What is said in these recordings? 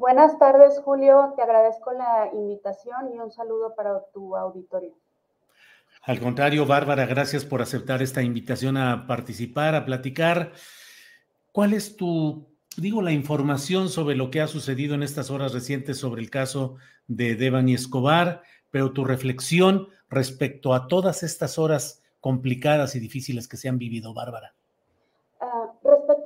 Buenas tardes, Julio. Te agradezco la invitación y un saludo para tu auditorio. Al contrario, Bárbara, gracias por aceptar esta invitación a participar, a platicar. ¿Cuál es tu, digo, la información sobre lo que ha sucedido en estas horas recientes sobre el caso de Devani Escobar, pero tu reflexión respecto a todas estas horas complicadas y difíciles que se han vivido, Bárbara?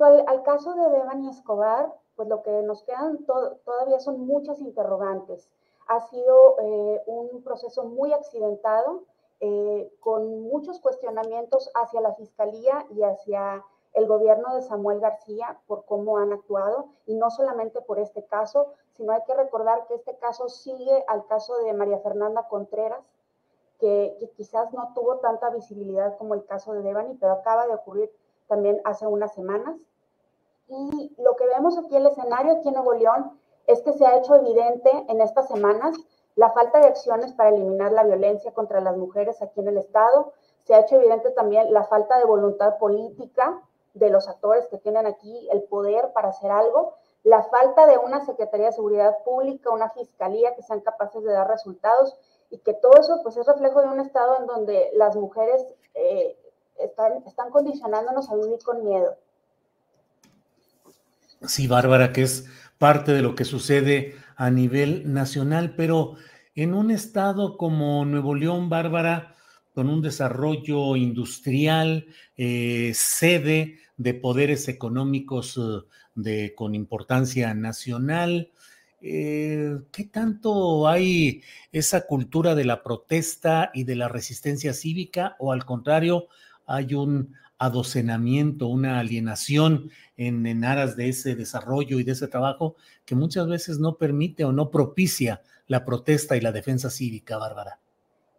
Al, caso de Devani Escobar, pues lo que nos quedan to todavía son muchas interrogantes. Ha sido eh, un proceso muy accidentado, eh, con muchos cuestionamientos hacia la Fiscalía y hacia el gobierno de Samuel García por cómo han actuado, y no solamente por este caso, sino hay que recordar que este caso sigue al caso de María Fernanda Contreras, que, que quizás no tuvo tanta visibilidad como el caso de Devani, pero acaba de ocurrir también hace unas semanas. Y lo que vemos aquí el escenario, aquí en Nuevo León, es que se ha hecho evidente en estas semanas la falta de acciones para eliminar la violencia contra las mujeres aquí en el Estado. Se ha hecho evidente también la falta de voluntad política de los actores que tienen aquí el poder para hacer algo, la falta de una Secretaría de Seguridad Pública, una Fiscalía que sean capaces de dar resultados y que todo eso pues es reflejo de un Estado en donde las mujeres eh, están condicionándonos a vivir con miedo. Sí, Bárbara, que es parte de lo que sucede a nivel nacional, pero en un estado como Nuevo León, Bárbara, con un desarrollo industrial, eh, sede de poderes económicos eh, de, con importancia nacional, eh, ¿qué tanto hay esa cultura de la protesta y de la resistencia cívica o al contrario, hay un adocenamiento, una alienación en, en, aras de ese desarrollo y de ese trabajo que muchas veces no permite o no propicia la protesta y la defensa cívica, Bárbara.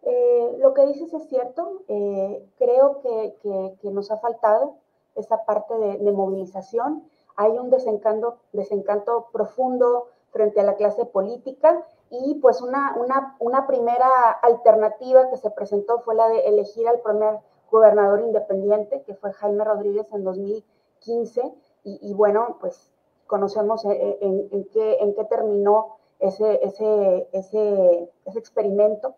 Eh, lo que dices es cierto. Eh, creo que, que, nos ha faltado esa parte de, de, movilización. Hay un desencanto, desencanto profundo frente a la clase política y pues una, una, una primera alternativa que se presentó fue la de elegir al primer gobernador independiente, que fue Jaime Rodríguez en 2015, y, bueno, pues conocemos en, en, en, qué, terminó ese, ese, ese, ese experimento.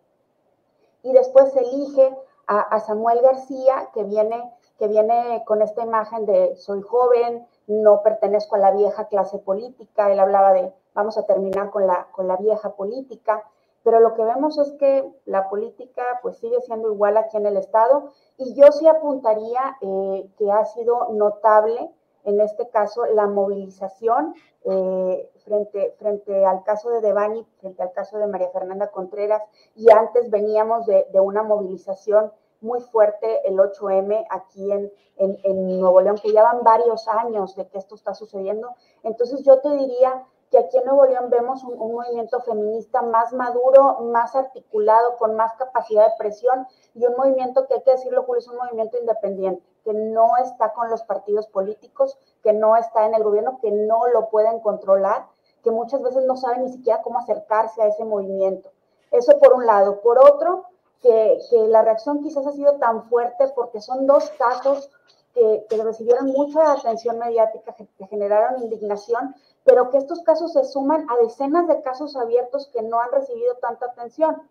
Y después se elige a, a, Samuel García, que viene, que viene con esta imagen de soy joven, no pertenezco a la vieja clase política, él hablaba de vamos a terminar con la, con la vieja política, pero lo que vemos es que la política pues sigue siendo igual aquí en el Estado y yo sí apuntaría eh, que ha sido notable en este caso la movilización eh, frente, frente al caso de Devani, frente al caso de María Fernanda Contreras y antes veníamos de, de una movilización muy fuerte el 8M aquí en, en, en Nuevo León, que ya van varios años de que esto está sucediendo. Entonces yo te diría que aquí en Nuevo León vemos un, movimiento feminista más maduro, más articulado, con más capacidad de presión y un movimiento que hay que decirlo, Julio, es un movimiento independiente, que no está con los partidos políticos, que no está en el gobierno, que no lo pueden controlar, que muchas veces no saben ni siquiera cómo acercarse a ese movimiento. Eso por un lado. Por otro, que la reacción quizás ha sido tan fuerte porque son dos casos que, que recibieron mucha atención mediática, que generaron indignación, pero que estos casos se suman a decenas de casos abiertos que no han recibido tanta atención.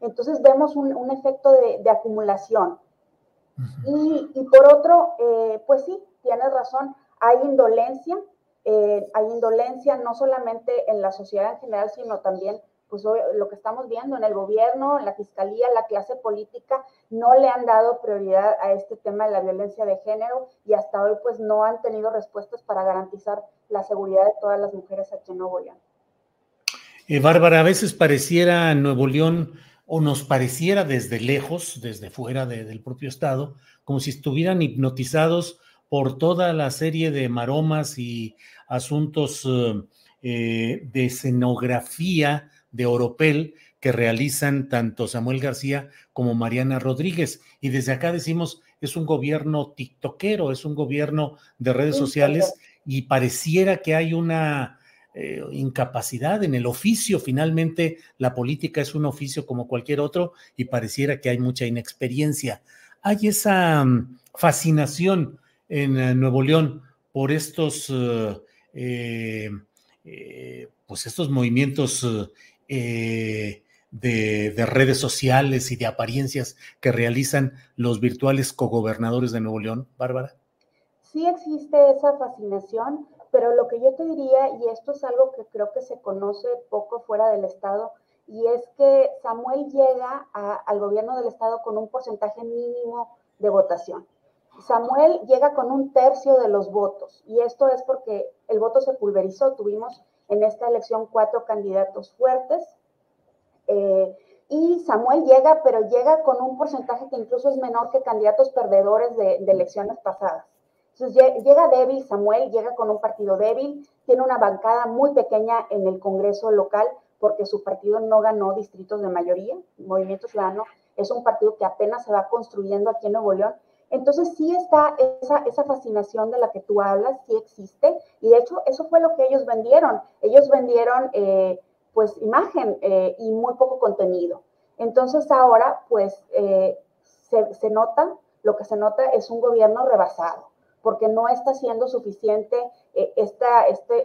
Entonces vemos un, un efecto de, de acumulación. y, y, por otro, eh, pues sí, tienes razón, hay indolencia, eh, hay indolencia no solamente en la sociedad en general, sino también pues lo que estamos viendo en el gobierno, en la fiscalía, la clase política, no le han dado prioridad a este tema de la violencia de género y hasta hoy pues no han tenido respuestas para garantizar la seguridad de todas las mujeres aquí en Nuevo León. Eh, Bárbara, a veces pareciera Nuevo León o nos pareciera desde lejos, desde fuera de, del propio estado, como si estuvieran hipnotizados por toda la serie de maromas y asuntos eh, de escenografía de Oropel que realizan tanto Samuel García como Mariana Rodríguez. Y desde acá decimos, es un gobierno tiktokero, es un gobierno de redes sociales y pareciera que hay una eh, incapacidad en el oficio. Finalmente, la política es un oficio como cualquier otro y pareciera que hay mucha inexperiencia. Hay esa um, fascinación en uh, Nuevo León por estos, eh, eh, pues estos movimientos eh, de, de, redes sociales y de apariencias que realizan los virtuales cogobernadores de Nuevo León, Bárbara? Sí existe esa fascinación, pero lo que yo te diría, y esto es algo que creo que se conoce poco fuera del Estado, y es que Samuel llega al gobierno del Estado con un porcentaje mínimo de votación. Samuel llega con un tercio de los votos, y esto es porque el voto se pulverizó. Tuvimos en esta elección cuatro candidatos fuertes. Eh, y Samuel llega, pero llega con un porcentaje que incluso es menor que candidatos perdedores de, elecciones pasadas. Entonces llega débil, Samuel llega con un partido débil, tiene una bancada muy pequeña en el Congreso local porque su partido no ganó distritos de mayoría. Movimiento Ciudadano es un partido que apenas se va construyendo aquí en Nuevo León entonces sí está esa, fascinación de la que tú hablas, sí existe, y de hecho eso fue lo que ellos vendieron. Ellos vendieron eh, pues imagen eh, y muy poco contenido. Entonces ahora pues eh, se, nota, lo que se nota es un gobierno rebasado, porque no está siendo suficiente eh, esta, este,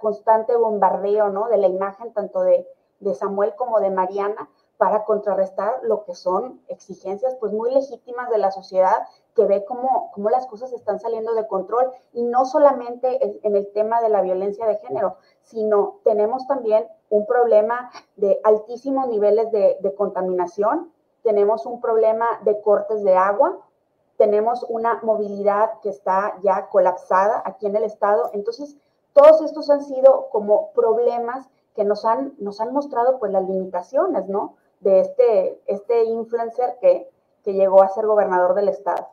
constante bombardeo ¿no? de la imagen tanto de Samuel como de Mariana, para contrarrestar lo que son exigencias pues muy legítimas de la sociedad que ve cómo, cómo las cosas están saliendo de control y no solamente en el tema de la violencia de género, sino tenemos también un problema de altísimos niveles de, de contaminación, tenemos un problema de cortes de agua, tenemos una movilidad que está ya colapsada aquí en el estado, entonces todos estos han sido como problemas que nos han, nos han mostrado pues las limitaciones, ¿no? De este, este influencer que, que llegó a ser gobernador del estado.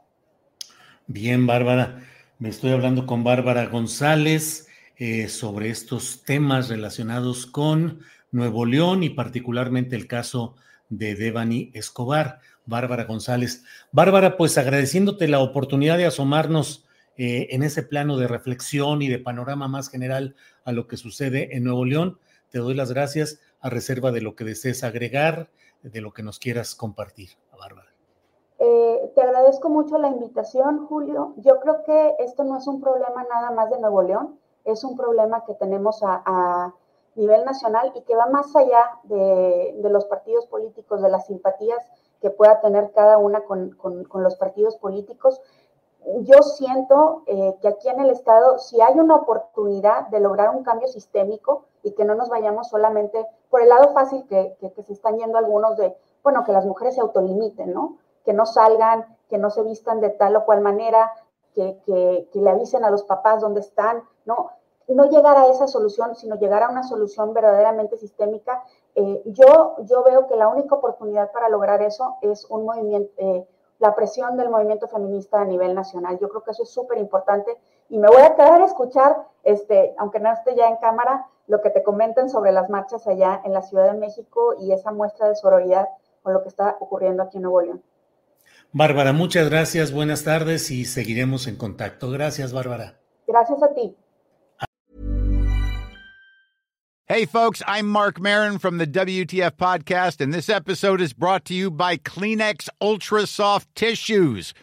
Bien, Bárbara. Me estoy hablando con Bárbara González eh, sobre estos temas relacionados con Nuevo León y particularmente el caso de Devani Escobar. Bárbara González. Bárbara, pues agradeciéndote la oportunidad de asomarnos eh, en ese plano de reflexión y de panorama más general a lo que sucede en Nuevo León. Te doy las gracias a reserva de lo que desees agregar, de lo que nos quieras compartir, Bárbara. Eh, te agradezco mucho la invitación, Julio. Yo creo que esto no es un problema nada más de Nuevo León, es un problema que tenemos a, a nivel nacional y que va más allá de, de, los partidos políticos, de las simpatías que pueda tener cada una con, con, con los partidos políticos. Yo siento eh, que aquí en el Estado, si hay una oportunidad de lograr un cambio sistémico, y que no nos vayamos solamente por el lado fácil que, que, se están yendo algunos de, bueno, que las mujeres se autolimiten, ¿no? Que no salgan, que no se vistan de tal o cual manera, que, que, que le avisen a los papás dónde están, ¿no? No llegar a esa solución, sino llegar a una solución verdaderamente sistémica. Eh, yo, yo veo que la única oportunidad para lograr eso es un movimiento, eh, la presión del movimiento feminista a nivel nacional. Yo creo que eso es súper importante y me voy a quedar a escuchar, este, aunque no esté ya en cámara, lo que te comenten sobre las marchas allá en la Ciudad de México y esa muestra de sororidad con lo que está ocurriendo aquí en Nuevo León. Bárbara, muchas gracias, buenas tardes y seguiremos en contacto. Gracias, Bárbara. Gracias a ti. Hey, folks, I'm Mark Marin from the WTF Podcast, and this episode is brought to you by Kleenex Ultra Soft Tissues